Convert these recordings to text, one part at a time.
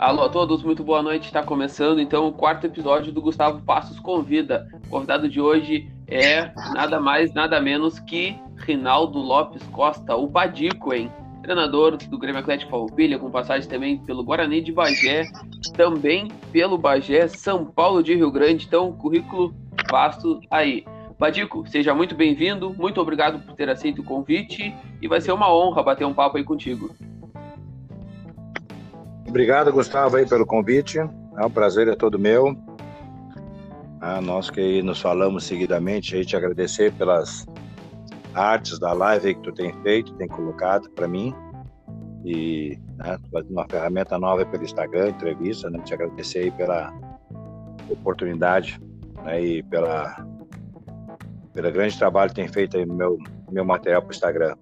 Alô a todos, muito boa noite. Está começando então o quarto episódio do Gustavo Passos Convida. O convidado de hoje é nada mais, nada menos que Rinaldo Lopes Costa, o Badico, hein? Treinador do Grêmio Atlético Farroupilha, com passagem também pelo Guarani de Bagé, também pelo Bagé, São Paulo de Rio Grande. Então, currículo vasto aí. Badico, seja muito bem-vindo, muito obrigado por ter aceito o convite e vai ser uma honra bater um papo aí contigo. Obrigado, Gustavo, aí, pelo convite. É um prazer, é todo meu. Ah, nós que nos falamos seguidamente, aí te agradecer pelas artes da live que tu tem feito, tem colocado para mim. E né, uma ferramenta nova pelo Instagram, entrevista, né? Te agradecer aí pela oportunidade né, e pela, pelo grande trabalho que tem feito aí no meu, meu material para o Instagram.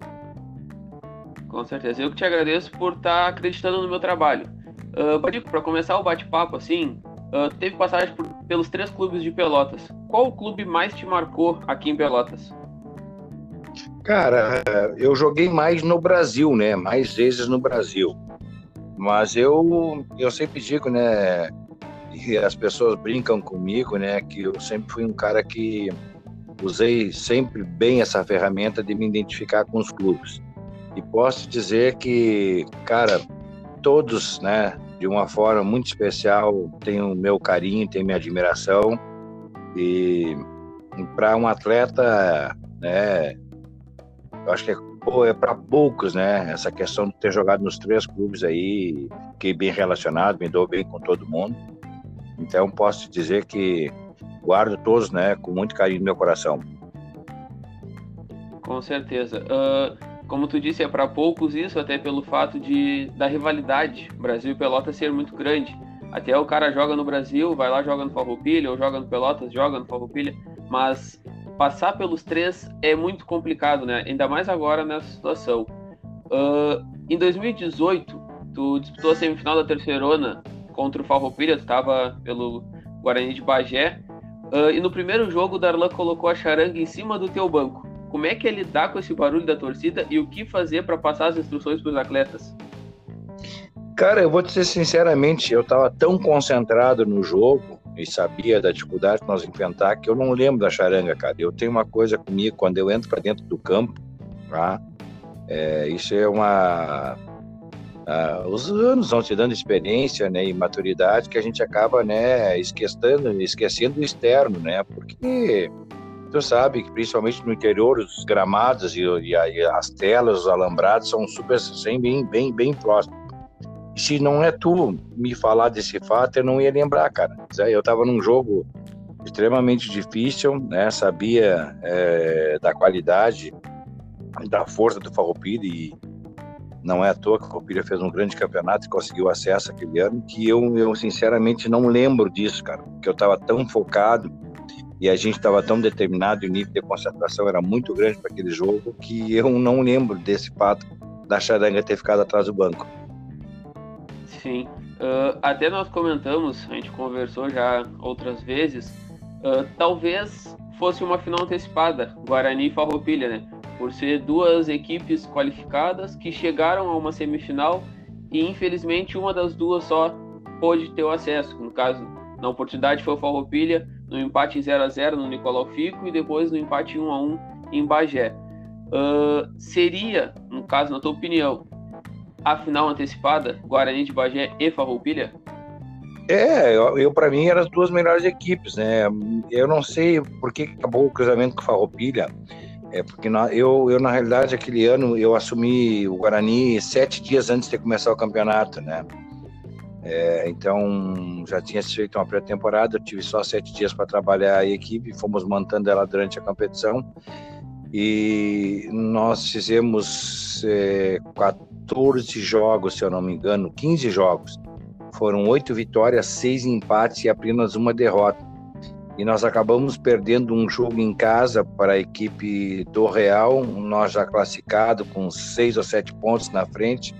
Com certeza. Eu que te agradeço por estar tá acreditando no meu trabalho. Uh, para começar o bate-papo, assim, uh, teve passagem por, pelos três clubes de Pelotas. Qual o clube mais te marcou aqui em Pelotas? Cara, eu joguei mais no Brasil, né? Mais vezes no Brasil. Mas eu, eu sempre digo, né? E as pessoas brincam comigo, né? Que eu sempre fui um cara que usei sempre bem essa ferramenta de me identificar com os clubes. E posso dizer que, cara, todos, né, de uma forma muito especial, tem o meu carinho, tem minha admiração. E para um atleta, né, eu acho que é, é para poucos, né, essa questão de ter jogado nos três clubes aí, fiquei bem relacionado, me dou bem com todo mundo. Então posso dizer que guardo todos, né, com muito carinho no meu coração. Com certeza. Uh como tu disse, é para poucos isso, até pelo fato de da rivalidade Brasil e Pelotas ser muito grande. Até o cara joga no Brasil, vai lá joga no Farroupilha, ou joga no Pelotas, joga no Farroupilha, mas passar pelos três é muito complicado, né? Ainda mais agora nessa situação. Uh, em 2018, tu disputou a semifinal da Terceirona contra o Farroupilha, tu estava pelo Guarani de Bagé, uh, e no primeiro jogo Darlan colocou a charanga em cima do teu banco. Como é que é lidar com esse barulho da torcida e o que fazer para passar as instruções para os atletas? Cara, eu vou te dizer sinceramente, eu estava tão concentrado no jogo e sabia da dificuldade que nós enfrentar que eu não lembro da charanga, cara. Eu tenho uma coisa comigo quando eu entro para dentro do campo, tá? É, isso é uma ah, os anos vão te dando experiência né, e maturidade que a gente acaba né, esquecendo, esquecendo o externo, né? Porque Tu sabe que principalmente no interior os gramados e, e, e as telas, os alambrados são super bem, bem, bem próximos. Se não é tu me falar desse fato, eu não ia lembrar, cara. Eu estava num jogo extremamente difícil, né? Sabia é, da qualidade, da força do Farroupilha e não é à toa que o Farroupilha fez um grande campeonato e conseguiu acesso aquele ano, que eu, eu sinceramente não lembro disso, cara, porque eu estava tão focado e a gente estava tão determinado e o nível de concentração era muito grande para aquele jogo que eu não lembro desse fato da charanga ter ficado atrás do banco. Sim, uh, até nós comentamos, a gente conversou já outras vezes, uh, talvez fosse uma final antecipada, Guarani e Farroupilha, né? Por ser duas equipes qualificadas que chegaram a uma semifinal e infelizmente uma das duas só pôde ter o acesso. No caso, na oportunidade foi o Farroupilha, no empate 0 a 0 no Nicolau Fico e depois no empate 1 a 1 em Bagé. Uh, seria, no caso, na tua opinião, a final antecipada Guarani de Bagé e Farroupilha? É, eu, eu para mim eram as duas melhores equipes, né? Eu não sei por que acabou o cruzamento com Farroupilha, é porque na, eu, eu na realidade aquele ano eu assumi o Guarani sete dias antes de começar o campeonato, né? É, então já tinha feito uma pré-temporada, eu tive só sete dias para trabalhar a equipe, fomos mantendo ela durante a competição e nós fizemos é, 14 jogos, se eu não me engano, 15 jogos. Foram oito vitórias, seis empates e apenas uma derrota. E nós acabamos perdendo um jogo em casa para a equipe do Real, nós já classificado com seis ou sete pontos na frente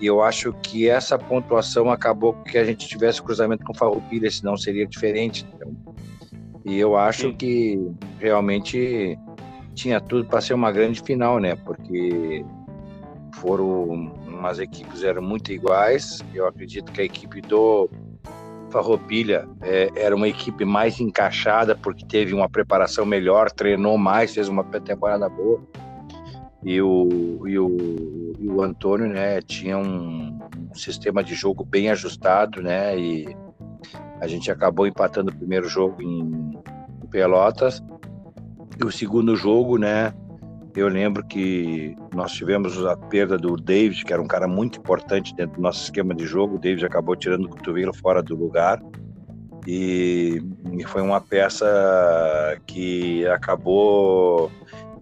e eu acho que essa pontuação acabou que a gente tivesse cruzamento com Farroupilha, senão seria diferente. Então, e eu acho Sim. que realmente tinha tudo para ser uma grande final, né? Porque foram as equipes eram muito iguais. Eu acredito que a equipe do Farroupilha é, era uma equipe mais encaixada porque teve uma preparação melhor, treinou mais, fez uma temporada boa. E o, e o, e o Antônio, né, tinha um, um sistema de jogo bem ajustado, né, e a gente acabou empatando o primeiro jogo em, em Pelotas e o segundo jogo, né, eu lembro que nós tivemos a perda do David, que era um cara muito importante dentro do nosso esquema de jogo. O David acabou tirando o cotovelo fora do lugar. E, e foi uma peça que acabou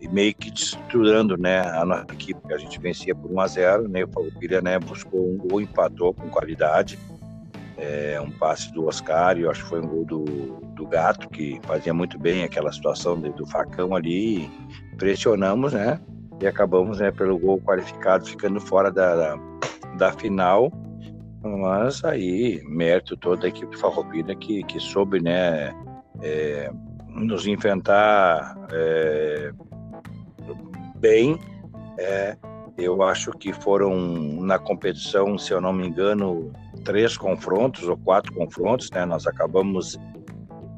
meio que destruindo né, a nossa equipe. A gente vencia por 1 a 0 né, o Farroupilha né, buscou um gol, empatou com qualidade. É, um passe do Oscar, e eu acho que foi um gol do, do Gato, que fazia muito bem aquela situação do facão ali pressionamos, né? E acabamos, né, pelo gol qualificado, ficando fora da, da, da final. Mas aí, mérito toda a equipe farroupilha que, que soube, né, é, nos enfrentar é, bem. É, eu acho que foram na competição, se eu não me engano, três confrontos ou quatro confrontos, né? Nós acabamos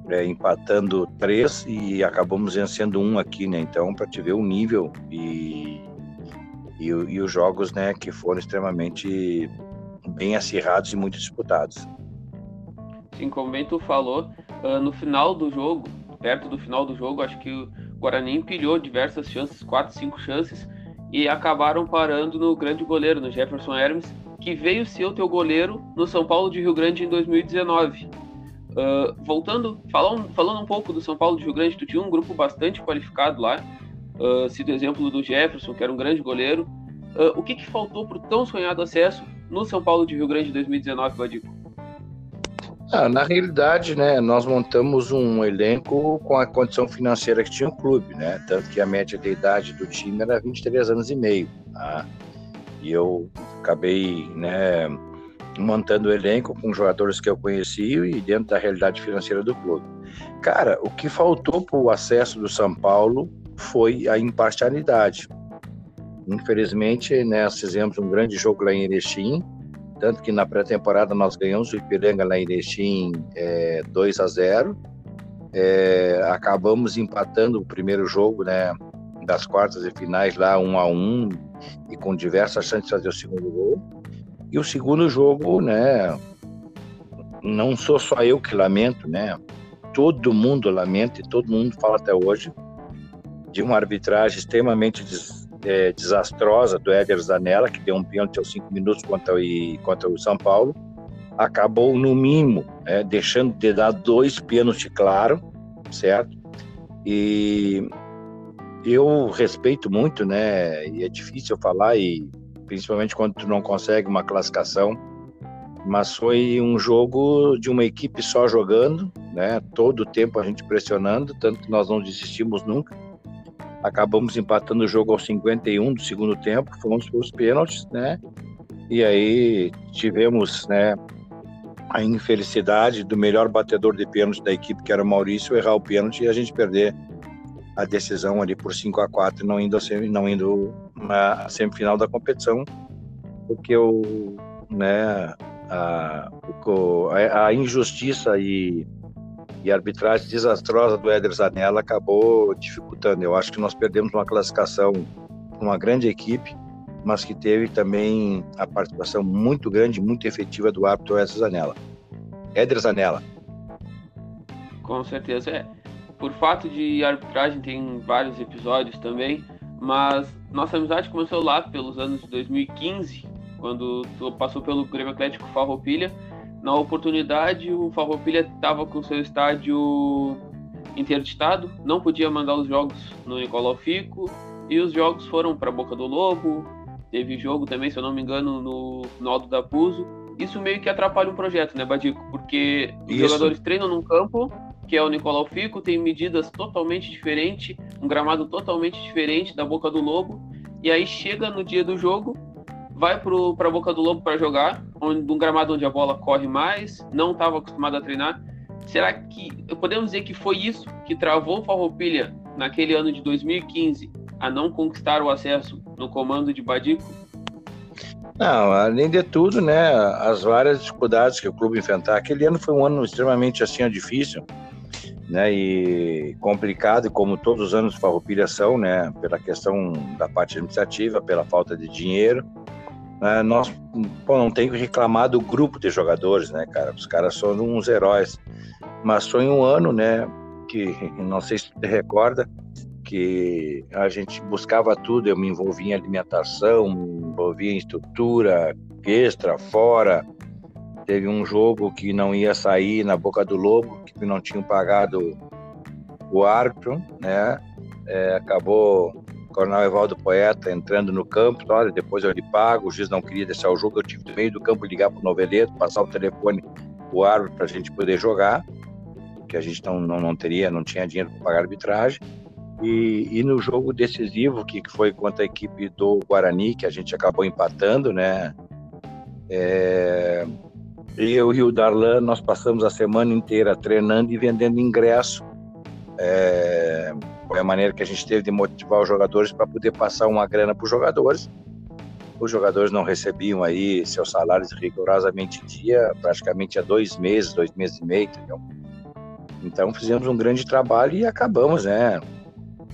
é, empatando três e acabamos vencendo um aqui, né? Então, para te ver o nível e, e, e, os jogos, né, que foram extremamente bem acirrados e muito disputados. Sim, como bem tu falou, uh, no final do jogo, perto do final do jogo, acho que Guarani empilhou diversas chances, quatro, cinco chances, e acabaram parando no grande goleiro, no Jefferson Hermes, que veio ser o teu goleiro no São Paulo de Rio Grande em 2019. Uh, voltando, falando, falando um pouco do São Paulo de Rio Grande, tu tinha um grupo bastante qualificado lá. Uh, cito o exemplo do Jefferson, que era um grande goleiro. Uh, o que, que faltou para o tão sonhado acesso no São Paulo de Rio Grande 2019, Vadico? Ah, na realidade, né, nós montamos um elenco com a condição financeira que tinha o clube, né? Tanto que a média de idade do time era 23 anos e meio. Tá? E eu acabei, né, montando o elenco com jogadores que eu conheci e dentro da realidade financeira do clube. Cara, o que faltou para o acesso do São Paulo foi a imparcialidade. Infelizmente, né, fizemos um grande jogo lá em Erechim, tanto que na pré-temporada nós ganhamos o Ipiranga lá em Erechim é, 2 a 0. É, acabamos empatando o primeiro jogo, né, das quartas e finais lá 1 a 1 e com diversas chances de fazer o segundo gol. E o segundo jogo, né? Não sou só eu que lamento, né? Todo mundo lamenta e todo mundo fala até hoje de uma arbitragem extremamente des, é, desastrosa do Éder Zanella, que deu um pênalti aos cinco minutos contra o, contra o São Paulo. Acabou, no mínimo, é, deixando de dar dois pênaltis claro, certo? E eu respeito muito, né? E é difícil falar e principalmente quando tu não consegue uma classificação. Mas foi um jogo de uma equipe só jogando, né? Todo o tempo a gente pressionando, tanto que nós não desistimos nunca. Acabamos empatando o jogo aos 51 do segundo tempo, fomos para os pênaltis, né? E aí tivemos, né, a infelicidade do melhor batedor de pênalti da equipe, que era o Maurício, errar o pênalti e a gente perder a decisão ali por 5 a 4 não indo não indo na semifinal da competição porque o né a, a injustiça e, e a arbitragem desastrosa do Éder Zanella acabou dificultando. Eu acho que nós perdemos uma classificação uma grande equipe, mas que teve também a participação muito grande, muito efetiva do árbitro Éder Zanella. Éder Zanella. Com certeza é por fato de arbitragem tem vários episódios também, mas nossa amizade começou lá pelos anos de 2015, quando tu passou pelo Grêmio Atlético Farroupilha. Na oportunidade, o Farroupilha estava com seu estádio interditado, não podia mandar os jogos no Nicolau Fico, e os jogos foram para Boca do Lobo, teve jogo também, se eu não me engano, no, no Alto da Puso. Isso meio que atrapalha o projeto, né, Badico? Porque os Isso. jogadores treinam num campo que é o Nicolau Fico, tem medidas totalmente diferentes, um gramado totalmente diferente da Boca do Lobo, e aí chega no dia do jogo, vai para a Boca do Lobo para jogar, onde, um gramado onde a bola corre mais, não estava acostumado a treinar. Será que podemos dizer que foi isso que travou o Farroupilha naquele ano de 2015 a não conquistar o acesso no comando de Badico? Não, além de tudo, né, as várias dificuldades que o clube enfrentar. Aquele ano foi um ano extremamente assim difícil, né, e complicado, como todos os anos Farroupilha são, né, pela questão da parte administrativa, pela falta de dinheiro. Né, nós pô, não tem que reclamar do grupo de jogadores, né, cara? Os caras são uns heróis. Mas foi um ano, né, que não sei se você recorda, que a gente buscava tudo, eu me envolvia em alimentação, me envolvia em estrutura, extra, fora. Teve um jogo que não ia sair na boca do lobo, que não tinham pagado o árbitro, né? É, acabou Coronel Evaldo Poeta entrando no campo, olha, depois eu lhe pago, o juiz não queria deixar o jogo, eu tive no meio do campo ligar para o noveleto, passar o telefone o árbitro para a gente poder jogar, que a gente não, não, não teria, não tinha dinheiro para pagar arbitragem. E, e, no jogo decisivo, que foi contra a equipe do Guarani, que a gente acabou empatando, né? É, eu e o Darlan, nós passamos a semana inteira treinando e vendendo ingresso. É, foi a maneira que a gente teve de motivar os jogadores para poder passar uma grana para os jogadores. Os jogadores não recebiam aí seus salários rigorosamente dia, praticamente há dois meses, dois meses e meio, entendeu? Então fizemos um grande trabalho e acabamos, né?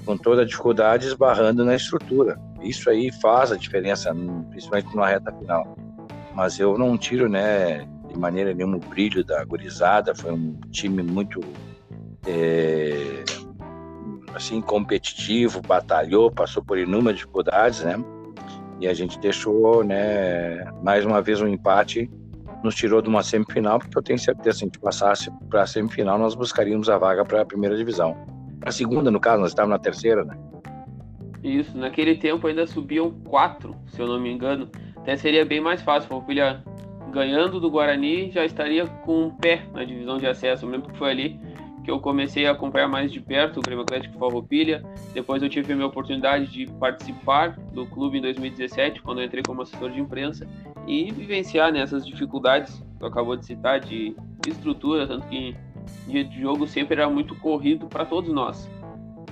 com toda a dificuldade esbarrando na estrutura. Isso aí faz a diferença, principalmente na reta final. Mas eu não tiro, né, de maneira nenhuma o brilho da gurizada. Foi um time muito, é, assim, competitivo, batalhou, passou por inúmeras dificuldades, né? E a gente deixou, né, mais uma vez um empate nos tirou de uma semifinal, porque eu tenho certeza que se a gente passasse para a semifinal, nós buscaríamos a vaga para a primeira divisão a segunda, no caso, nós estávamos na terceira, né? Isso, naquele tempo ainda subiam quatro, se eu não me engano. Até seria bem mais fácil. Farroupilha ganhando do Guarani já estaria com um pé na divisão de acesso. Lembro que foi ali que eu comecei a acompanhar mais de perto o Grêmio Atlético Farroupilha. Depois eu tive a minha oportunidade de participar do clube em 2017, quando entrei como assessor de imprensa, e vivenciar nessas né, dificuldades que eu acabou de citar de estrutura, tanto que dia de jogo sempre era muito corrido para todos nós.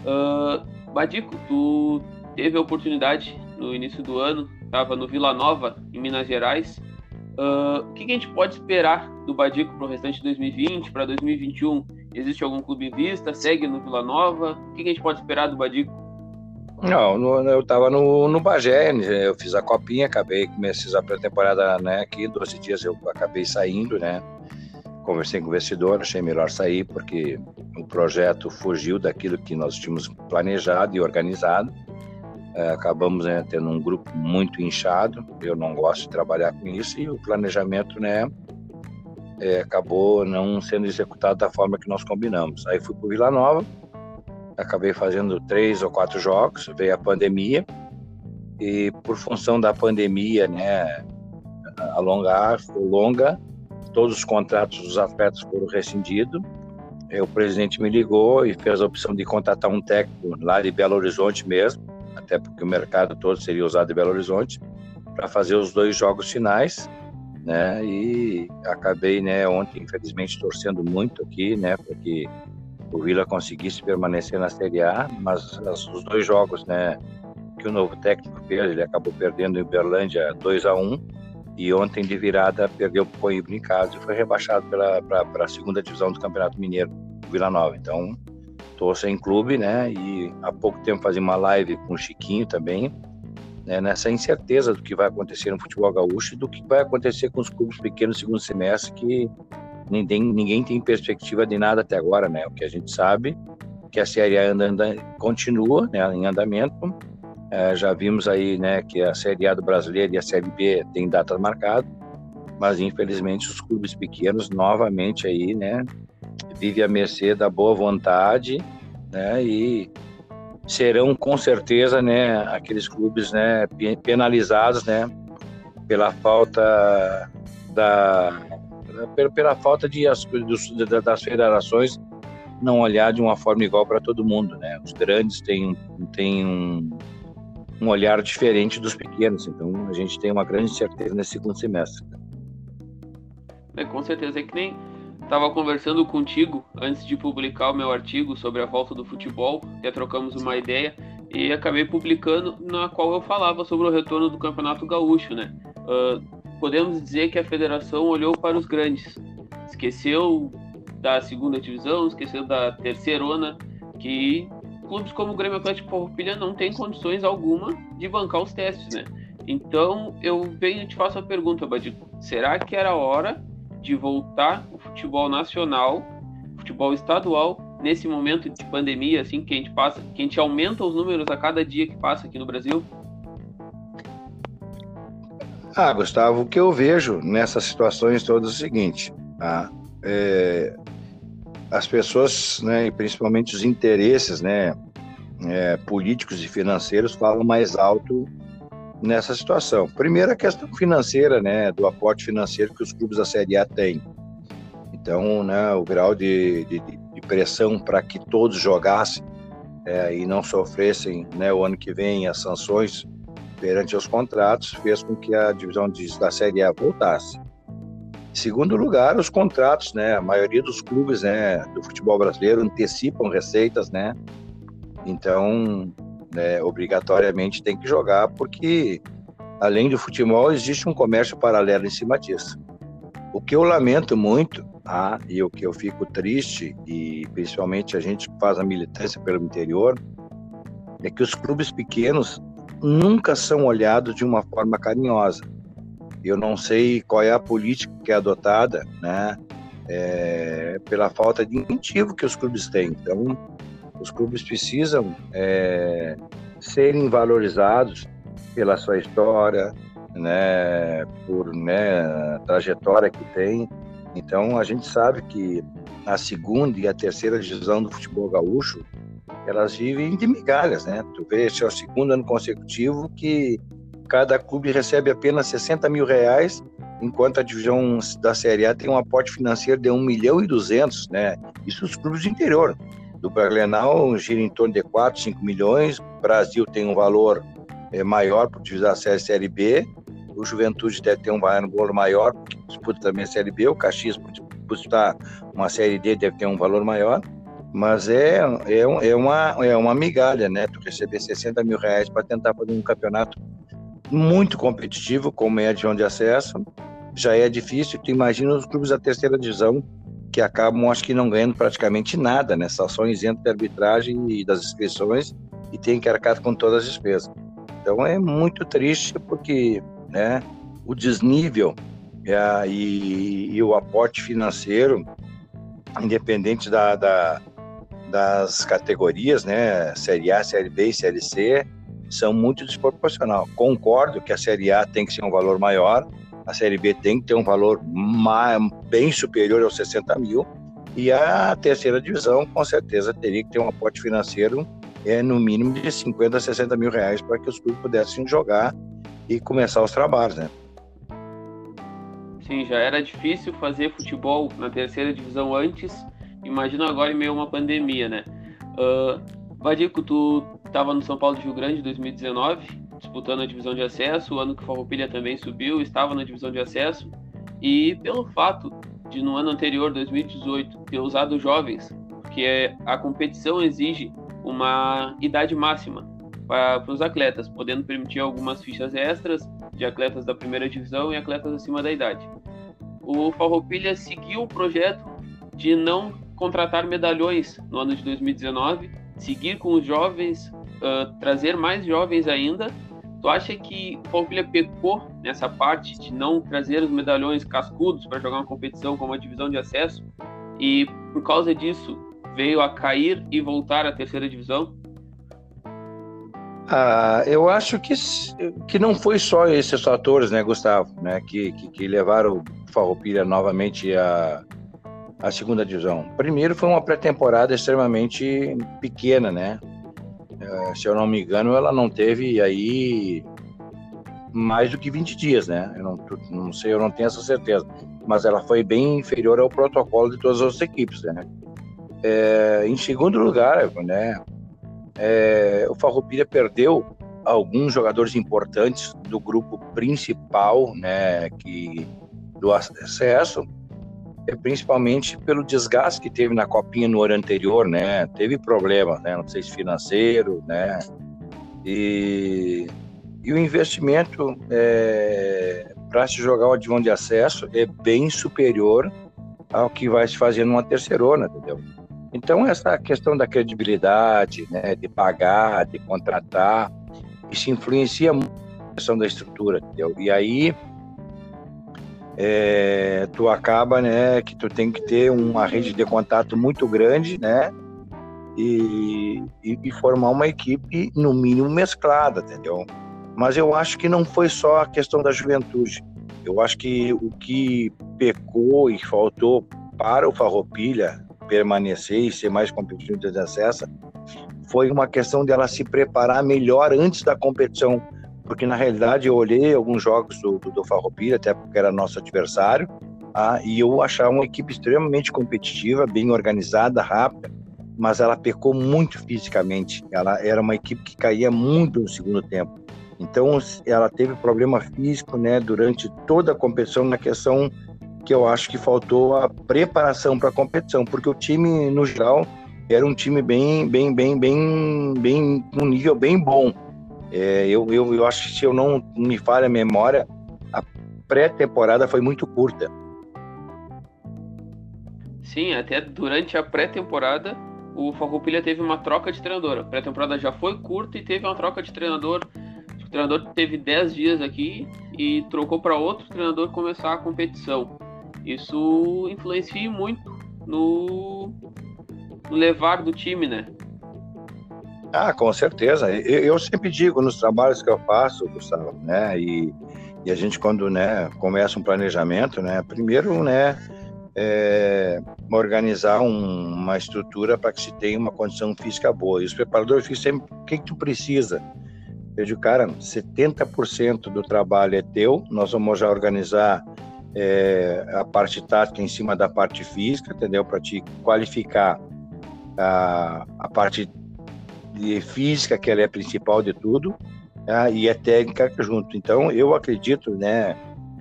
Uh, Badico, tu teve a oportunidade no início do ano, estava no Vila Nova, em Minas Gerais. Uh, o que, que, a gente pode esperar do Badico para o restante de 2020, para 2021? Existe algum clube em vista? Segue no Vila Nova? O que, a gente pode esperar do Badico? Não, no, eu estava no, no Bagé, né? eu fiz a copinha, acabei, comecei a pré-temporada né, aqui, 12 dias eu acabei saindo, né? conversei com o investidor, achei melhor sair porque o projeto fugiu daquilo que nós tínhamos planejado e organizado. É, acabamos né, tendo um grupo muito inchado. Eu não gosto de trabalhar com isso e o planejamento, né, é, acabou não sendo executado da forma que nós combinamos. Aí fui para Vila Nova, acabei fazendo três ou quatro jogos. Veio a pandemia e por função da pandemia, né, alongar, longa, todos os contratos dos atletas foram rescindidos. O presidente me ligou e fez a opção de contratar um técnico lá de Belo Horizonte mesmo, até porque o mercado todo seria usado em Belo Horizonte, para fazer os dois jogos finais, né? E acabei, né, ontem, infelizmente, torcendo muito aqui, né, para que o Vila conseguisse permanecer na Série A, mas os dois jogos, né, que o novo técnico fez, ele acabou perdendo em Uberlândia 2 a 1 e ontem de virada perdeu o Coimbra em casa e foi rebaixado para a segunda divisão do Campeonato Mineiro, Vila Nova. Então, estou sem clube, né? E há pouco tempo fazia uma live com o Chiquinho também, né? nessa incerteza do que vai acontecer no futebol gaúcho e do que vai acontecer com os clubes pequenos no segundo semestre, que ninguém, ninguém tem perspectiva de nada até agora, né? O que a gente sabe que a Série A anda, anda, continua né, em andamento, é, já vimos aí, né, que a Série A do Brasileiro e a Série B tem data marcada, mas infelizmente os clubes pequenos novamente aí, né, vivem à mercê da boa vontade, né, e serão com certeza, né, aqueles clubes, né, penalizados, né, pela falta da pela, pela falta de as, dos, das federações não olhar de uma forma igual para todo mundo, né? Os grandes têm, têm um, um olhar diferente dos pequenos. Então a gente tem uma grande certeza nesse segundo semestre. É, com certeza. É que nem estava conversando contigo antes de publicar o meu artigo sobre a volta do futebol, até trocamos uma ideia e acabei publicando na qual eu falava sobre o retorno do Campeonato Gaúcho, né? uh, podemos dizer que a federação olhou para os grandes, esqueceu da segunda divisão, esqueceu da terceirona, que clubes como o Grêmio Atlético Farroupilha não tem condições alguma de bancar os testes, né? Então eu venho e te faço a pergunta, Badico, será que era hora de voltar o futebol nacional, futebol estadual, nesse momento de pandemia, assim, que a gente passa, que a gente aumenta os números a cada dia que passa aqui no Brasil? Ah, Gustavo, o que eu vejo nessas situações todas é o seguinte: tá? é, as pessoas, né, e principalmente os interesses né, é, políticos e financeiros, falam mais alto nessa situação. Primeiro, a questão financeira, né, do aporte financeiro que os clubes da Série A têm. Então, né, o grau de, de, de pressão para que todos jogassem é, e não sofressem né, o ano que vem as sanções perante os contratos fez com que a divisão de, da Série A voltasse. Em segundo lugar, os contratos, né? A maioria dos clubes, né, do futebol brasileiro antecipam receitas, né? Então, né, obrigatoriamente tem que jogar porque além do futebol existe um comércio paralelo em cima disso. O que eu lamento muito, ah, e o que eu fico triste e principalmente a gente faz a militância pelo interior, é que os clubes pequenos nunca são olhados de uma forma carinhosa. Eu não sei qual é a política que é adotada, né? É, pela falta de incentivo que os clubes têm. Então, os clubes precisam é, serem valorizados pela sua história, né, por né, trajetória que tem. Então, a gente sabe que a segunda e a terceira divisão do futebol gaúcho elas vivem de migalhas, né? Tu vê, esse é o segundo ano consecutivo que cada clube recebe apenas 60 mil reais, enquanto a divisão da Série A tem um aporte financeiro de 1 milhão e 200, né? Isso os clubes do interior. Do Grenal gira em torno de 4, 5 milhões, o Brasil tem um valor é, maior por divisar a Série, B, o Juventude deve ter um valor maior, porque disputa também a Série B, o Caxias, por disputar uma Série D, deve ter um valor maior, mas é, é, é, uma, é uma migalha, né? Tu receber 60 mil reais para tentar fazer um campeonato muito competitivo, como é a divisão de acesso, já é difícil. Tu imagina os clubes da terceira divisão que acabam, acho que não ganhando praticamente nada, né? Só são isentos de arbitragem e das inscrições e tem que arcar com todas as despesas. Então é muito triste porque, né? O desnível é, e, e, o aporte financeiro, independente da, da das categorias, né, Série A, Série B e Série C, são muito desproporcional. Concordo que a Série A tem que ser um valor maior, a Série B tem que ter um valor mais, bem superior aos 60 mil, e a terceira divisão, com certeza, teria que ter um aporte financeiro é, no mínimo de 50 a 60 mil reais para que os clubes pudessem jogar e começar os trabalhos, né? Sim, já era difícil fazer futebol na terceira divisão antes imagina agora em meio a uma pandemia, né? Uh, Vadico, tu estava no São Paulo de Rio Grande em 2019, disputando a divisão de acesso, o ano que o Farroupilha também subiu, estava na divisão de acesso, e pelo fato de no ano anterior, 2018, ter usado jovens, porque a competição exige uma idade máxima para os atletas, podendo permitir algumas fichas extras de atletas da primeira divisão e atletas acima da idade. O Farroupilha seguiu o projeto de não contratar medalhões no ano de 2019, seguir com os jovens, uh, trazer mais jovens ainda. Tu acha que Farroupilha pecou nessa parte de não trazer os medalhões cascudos para jogar uma competição como a divisão de acesso e por causa disso veio a cair e voltar à terceira divisão? Ah, eu acho que, que não foi só esses fatores, né, Gustavo, né, que, que, que levaram o Farroupilha novamente a, a segunda divisão. Primeiro foi uma pré-temporada extremamente pequena, né? É, se eu não me engano, ela não teve aí mais do que 20 dias, né? Eu não, não sei, eu não tenho essa certeza, mas ela foi bem inferior ao protocolo de todas as equipes, né? É, em segundo lugar, né? É, o Farroupilha perdeu alguns jogadores importantes do grupo principal, né? Que do acesso principalmente pelo desgaste que teve na copinha no ano anterior, né? Teve problema, né? Não sei se financeiro, né? E, E o investimento é, para se jogar o divão de acesso é bem superior ao que vai se fazer numa terceirona, entendeu? Então, essa questão da credibilidade, né, de pagar, de contratar, isso influencia muito a questão da estrutura, entendeu? E aí, é, tu acaba, né, que tu tem que ter uma rede de contato muito grande, né, e, e, e formar uma equipe, no mínimo, mesclada, entendeu? Mas eu acho que não foi só a questão da juventude. Eu acho que o que pecou e faltou para o Farroupilha permanecer e ser mais competitivo de acesso foi uma questão dela se preparar melhor antes da competição, porque na realidade eu olhei alguns jogos do, do, Farroupilha, até porque era nosso adversário, ah, e eu achava uma equipe extremamente competitiva, bem organizada, rápida, mas ela pecou muito fisicamente. Ela era uma equipe que caía muito no segundo tempo. Então, ela teve problema físico, né, durante toda a competição na questão que eu acho que faltou a preparação para a competição, porque o time no geral era um time bem, bem, bem, bem, bem, um nível bem bom. É, eu, eu, eu acho que se eu não me falha a memória, a pré-temporada foi muito curta. Sim, até durante a pré-temporada o Farroupilha teve uma troca de treinador. A pré-temporada já foi curta e teve uma troca de treinador treinador teve 10 dias aqui e trocou para outro treinador começar a competição. Isso influencia muito no, no levar do time, né? Ah, com certeza. Eu, eu, sempre digo nos trabalhos que eu faço, Gustavo, né? E, e a gente quando né, começa um planejamento, né? Primeiro, né? É, organizar um, uma estrutura para que se tenha uma condição física boa. E os preparadores ficam sempre, o que, que tu precisa? Eu digo, cara, 70% do trabalho é teu, nós vamos já organizar é, a parte tática em cima da parte física, entendeu? Para te qualificar a, a parte de física, que ela é a principal de tudo, tá? e a técnica junto. Então, eu acredito, né,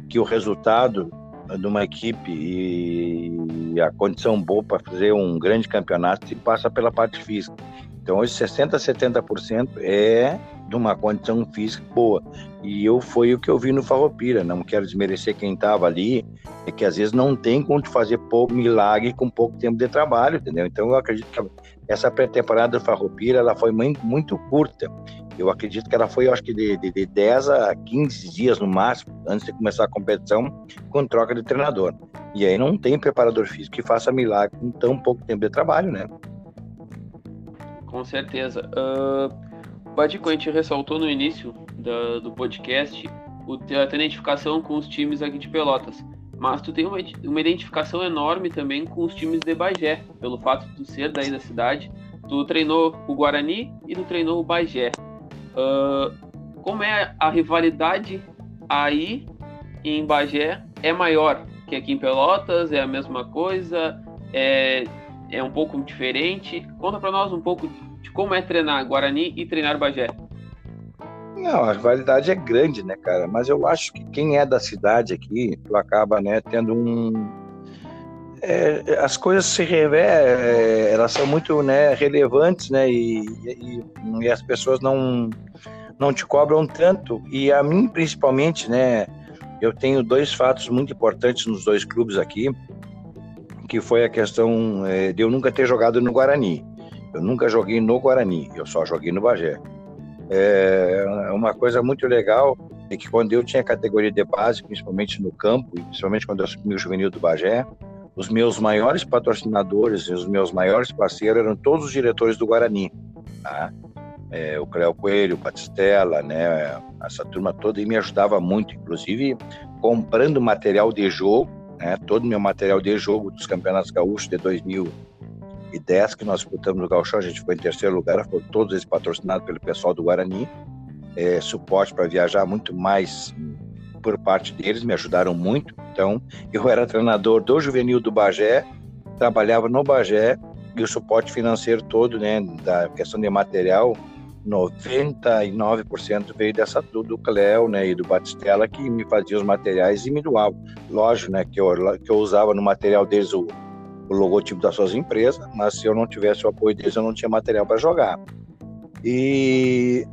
que o resultado de uma equipe e a condição boa para fazer um grande campeonato se passa pela parte física. Então, hoje 60, 70% é de uma condição física boa. E eu foi o que eu vi no Farroupilha, não quero desmerecer quem estava ali, é que às vezes não tem como fazer pouco milagre com pouco tempo de trabalho, entendeu? Então eu acredito que essa pré-temporada do Farroupilha, ela foi muito, curta. Eu acredito que ela foi, acho que de, de, de 10 a 15 dias no máximo, antes de começar a competição, com troca de treinador. E aí não tem preparador físico que faça milagre com tão pouco tempo de trabalho, né? Com certeza. Uh Badico, a gente ressaltou no início da, do podcast a identificação com os times aqui de Pelotas. Mas tu tem uma, uma identificação enorme também com os times de Bagé, pelo fato de tu ser daí da cidade. Tu treinou o Guarani e tu treinou o Bagé. Uh, como é a rivalidade aí em Bagé? É maior que aqui em Pelotas? É a mesma coisa? É, é um pouco diferente? Conta para nós um pouco como é treinar Guarani e treinar Bagé? Não, a rivalidade é grande, né, cara? Mas eu acho que quem é da cidade aqui, tu acaba, né, tendo um. É, as coisas se revelam, é, elas são muito né, relevantes, né, e, e, e, as pessoas não, não te cobram tanto. E a mim, principalmente, né, eu tenho dois fatos muito importantes nos dois clubes aqui, que foi a questão é, de eu nunca ter jogado no Guarani. Eu nunca joguei no Guarani, eu só joguei no Bagé. É uma coisa muito legal é que quando eu tinha categoria de base, principalmente no campo, principalmente quando eu assumi o juvenil do Bagé, os meus maiores patrocinadores e os meus maiores parceiros eram todos os diretores do Guarani. Tá? É, o Cléo Coelho, o Batistella, né, essa turma toda, e me ajudava muito, inclusive comprando material de jogo, né, todo o meu material de jogo dos Campeonatos Gaúchos de 2000 2010 que nós disputamos no Gauchão, a gente foi em terceiro lugar, foram todos eles patrocinados pelo pessoal do Guarani. É, suporte para viajar muito mais por parte deles, me ajudaram muito. Então, eu era treinador do juvenil do Bagé, trabalhava no Bagé e o suporte financeiro todo, né, da questão de material, 99% veio dessa do, Cléo, né, e do Batistella que me fazia os materiais e me doava. Lógico, né, que eu, que eu usava no material deles o, o logotipo das suas empresas, mas se eu não tivesse o apoio deles, eu não tinha material para jogar. E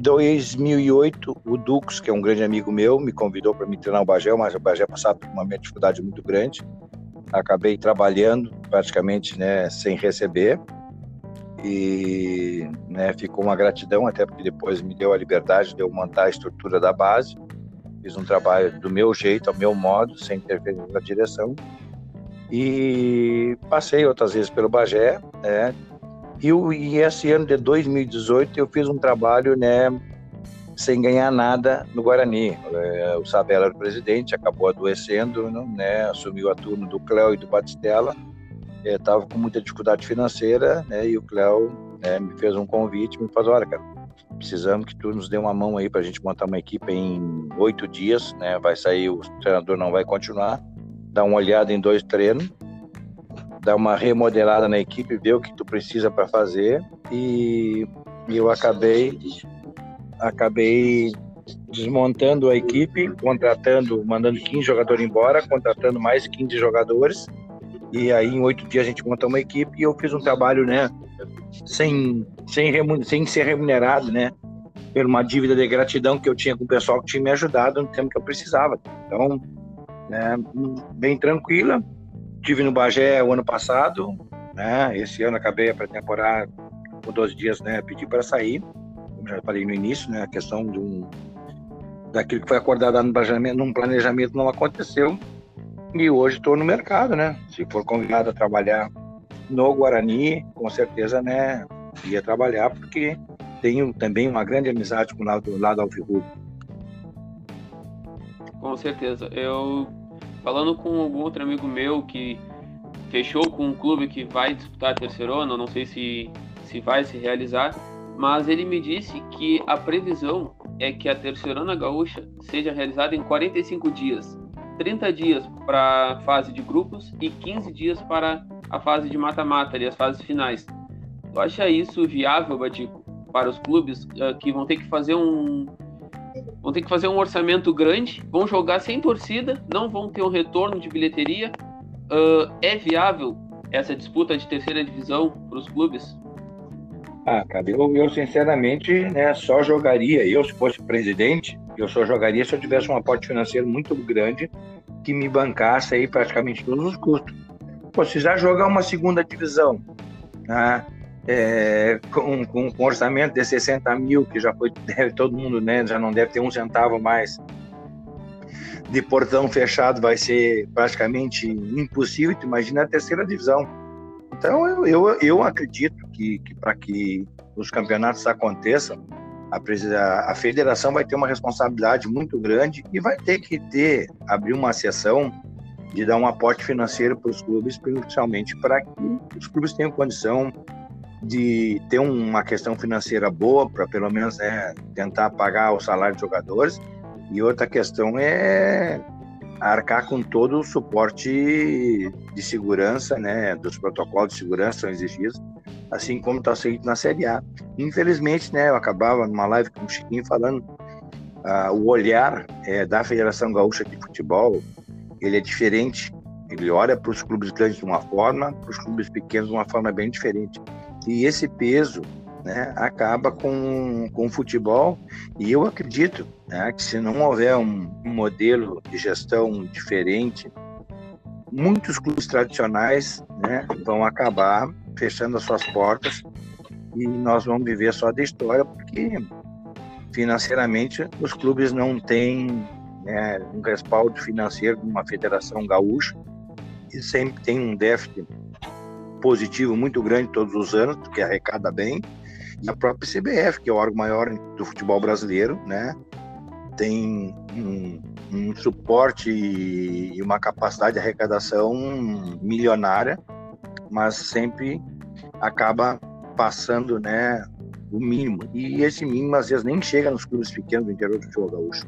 2008, o Dux, que é um grande amigo meu, me convidou para me treinar o Bagé, mas o Bagé passava por uma dificuldade muito grande. Acabei trabalhando praticamente né, sem receber e né, ficou uma gratidão, até porque depois me deu a liberdade de eu montar a estrutura da base. Fiz um trabalho do meu jeito, ao meu modo, sem interferir na direção. E passei outras vezes pelo Bagé, né, e, e esse ano de 2018 eu fiz um trabalho, né, sem ganhar nada no Guarani. É, o Sabela era o presidente, acabou adoecendo, né, assumiu a turma do Cléo e do Batistella, estava é, com muita dificuldade financeira, né, e o Cléo né, me fez um convite, me falou, olha, cara, precisamos que tu nos dê uma mão aí para a gente montar uma equipe em oito dias, né, vai sair, o treinador não vai continuar, dá uma olhada em dois treinos, dar uma remodelada na equipe, ver o que tu precisa para fazer e, eu acabei acabei desmontando a equipe, contratando, mandando 15 jogadores embora, contratando mais 15 jogadores. E aí, em oito dias, a gente montou uma equipe e eu fiz um trabalho, né, sem, sem, sem ser remunerado, né, por uma dívida de gratidão que eu tinha com o pessoal que tinha me ajudado no tempo que eu precisava. Então, né, bem tranquila, Tive no Bagé o ano passado, né? Esse ano acabei a pré-temporada com 12 dias, né? Pedi para sair, como já falei no início, né? A questão de um daquilo que foi acordado no planejamento, num planejamento não aconteceu. E hoje estou no mercado, né? Se for convidado a trabalhar no Guarani, com certeza, né? Ia trabalhar porque tenho também uma grande amizade com o lado, lado Alvirrubro. Com certeza. Eu falando com algum outro amigo meu que fechou com um clube que vai disputar a terceirona, não sei se, se vai se realizar, mas ele me disse que a previsão é que a terceirona gaúcha seja realizada em 45 dias. 30 dias para a fase de grupos e 15 dias para a fase de mata-mata e as fases finais. Tu acha isso viável, Batico, para os clubes uh, que vão ter que fazer um, vão ter que fazer um orçamento grande, vão jogar sem torcida, não vão ter um retorno de bilheteria. Uh, é viável essa disputa de terceira divisão para os clubes? Ah, cara, eu, eu sinceramente né, só jogaria, eu se fosse presidente, eu só jogaria se eu tivesse um aporte financeiro muito grande que me bancasse aí praticamente todos os custos. Pô, se já jogar uma segunda divisão, né, é, com, com, com, orçamento de 60 mil, que já foi, deve, todo mundo né, já não deve ter um centavo mais de portão fechado, vai ser praticamente impossível. Tu imagina a terceira divisão. Então, eu, eu, eu acredito que, que para que os campeonatos aconteçam, a, a federação vai ter uma responsabilidade muito grande e vai ter que ter, abrir uma sessão de dar um aporte financeiro para os clubes, principalmente para que os clubes tenham condição de ter uma questão financeira boa para pelo menos né, tentar pagar o salário dos jogadores e outra questão é arcar com todo o suporte de segurança, né, dos protocolos de segurança são exigidos, assim como está sendo na Série A. Infelizmente, né, eu acabava numa live com o Chiquinho falando uh, o olhar é, da Federação Gaúcha de Futebol, ele é diferente. Ele olha para os clubes grandes de uma forma, para os clubes pequenos de uma forma bem diferente. E esse peso né, acaba com, com o futebol. E eu acredito né, que se não houver um, um modelo de gestão diferente, muitos clubes tradicionais né, vão acabar fechando as suas portas e nós vamos viver só da história, porque financeiramente os clubes não têm né, um respaldo financeiro de uma federação gaúcha e sempre tem um déficit positivo muito grande todos os anos, que arrecada bem, e a própria CBF, que é o órgão maior do futebol brasileiro, né, tem um, um suporte e uma capacidade de arrecadação milionária, mas sempre acaba passando, né, o mínimo. E esse mínimo às vezes nem chega nos clubes pequenos do interior do futebol gaúcho.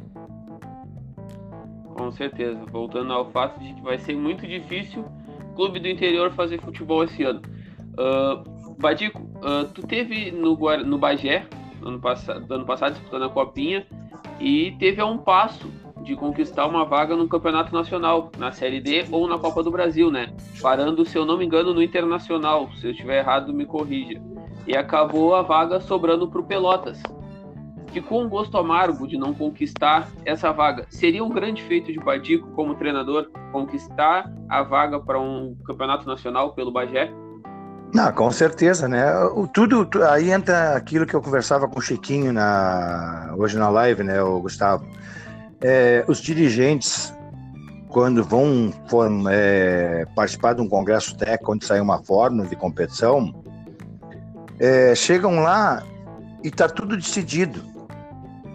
Com certeza. Voltando ao fato de que vai ser muito difícil clube do interior fazer futebol esse ano. Uh, Badico, uh, tu teve no, no Bagé, ano passado, ano passado, disputando a Copinha, e teve a um passo de conquistar uma vaga no Campeonato Nacional, na Série D ou na Copa do Brasil, né? Parando, se eu não me engano, no Internacional. Se eu estiver errado, me corrija. E acabou a vaga sobrando para o Pelotas. Ficou um gosto amargo de não conquistar essa vaga. Seria um grande feito de Badico como treinador conquistar a vaga para um campeonato nacional pelo Bagé? Não, com certeza, né? O, tudo aí entra aquilo que eu conversava com o Chiquinho na, hoje na live, né, o Gustavo. É, os dirigentes, quando vão for, é, participar de um congresso técnico onde sai uma fórmula de competição, é, chegam lá e está tudo decidido,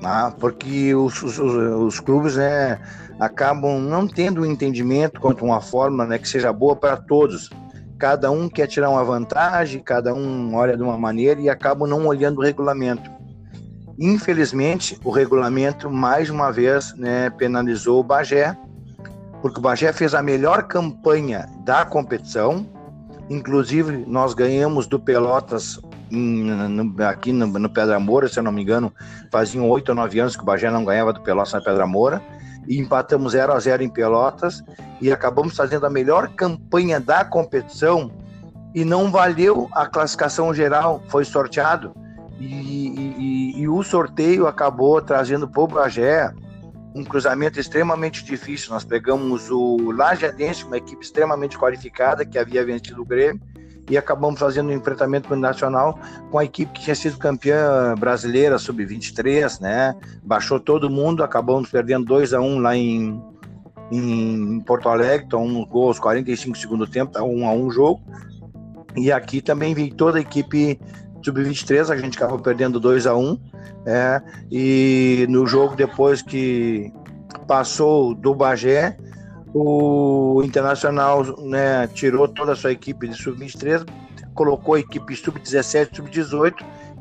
né? porque os, os, os, clubes né, acabam não tendo um entendimento quanto a uma fórmula né, que seja boa para todos cada um quer tirar uma vantagem, cada um olha de uma maneira e acabam não olhando o regulamento. Infelizmente, o regulamento mais uma vez né, penalizou o Bagé, porque o Bagé fez a melhor campanha da competição. Inclusive, nós ganhamos do Pelotas em, no, aqui no, no Pedra Moura, se eu não me engano, faziam oito ou nove anos que o Bagé não ganhava do Pelotas na Pedra Moura e empatamos 0 a 0 em Pelotas e acabamos fazendo a melhor campanha da competição e não valeu a classificação geral, foi sorteado e, e, e o sorteio acabou trazendo para o Bagé um cruzamento extremamente difícil. Nós pegamos o Lajadense, uma equipe extremamente qualificada que havia vencido o Grêmio e acabamos fazendo um enfrentamento nacional com a equipe que tinha sido campeã brasileira sub-23, né? Baixou todo mundo, acabamos perdendo 2 a 1 um lá em, em Porto Alegre, então um gol aos 45 segundo tempo, tá 1 um a 1 um jogo. E aqui também vi toda a equipe sub-23, a gente acabou perdendo 2 a 1 um, é, e no jogo depois que passou do Bagé, o Internacional né, tirou toda a sua equipe de sub-23, colocou a equipe sub-17, sub-18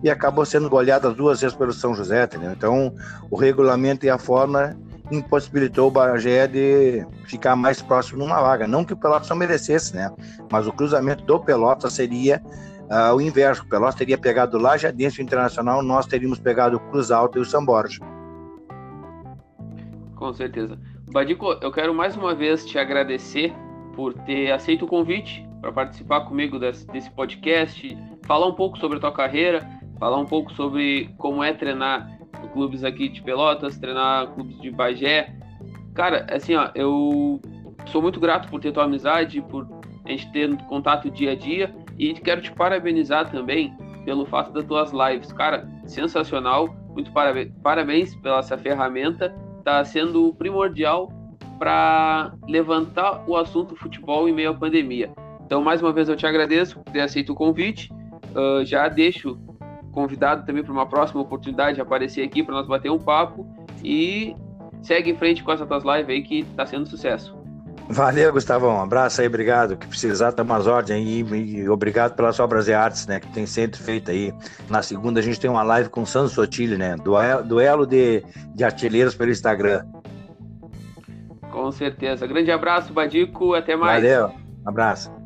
e acabou sendo goleada duas vezes pelo São José, entendeu? Então, o regulamento e a forma impossibilitou o Bagé de ficar mais próximo numa vaga. Não que o Pelotas não merecesse, né? Mas o cruzamento do Pelotas seria uh, o inverso. O Pelotas teria pegado lá já dentro do Internacional, nós teríamos pegado o Cruz Alto e o São Borja. Com certeza. Badico, eu quero mais uma vez te agradecer por ter aceito o convite para participar comigo desse, desse, podcast, falar um pouco sobre a tua carreira, falar um pouco sobre como é treinar clubes aqui de Pelotas, treinar clubes de Bagé. Cara, assim, ó, eu sou muito grato por ter tua amizade, por a gente ter contato dia a dia e quero te parabenizar também pelo fato das tuas lives. Cara, sensacional, muito parabéns, parabéns pela essa ferramenta está sendo primordial para levantar o assunto futebol em meio à pandemia. Então, mais uma vez, eu te agradeço por ter aceito o convite. Uh, já deixo convidado também para uma próxima oportunidade de aparecer aqui para nós bater um papo e segue em frente com essas tuas lives aí que está sendo sucesso. Valeu, Gustavo. Um abraço aí, obrigado. Que precisar, estamos às ordens aí. E obrigado pelas obras de artes, né? Que tem sempre feito aí. Na segunda a gente tem uma live com o Sandro Sotile, né? Duelo, duelo de, de artilheiros pelo Instagram. Com certeza. Grande abraço, Badico. Até mais. Valeu. Abraço.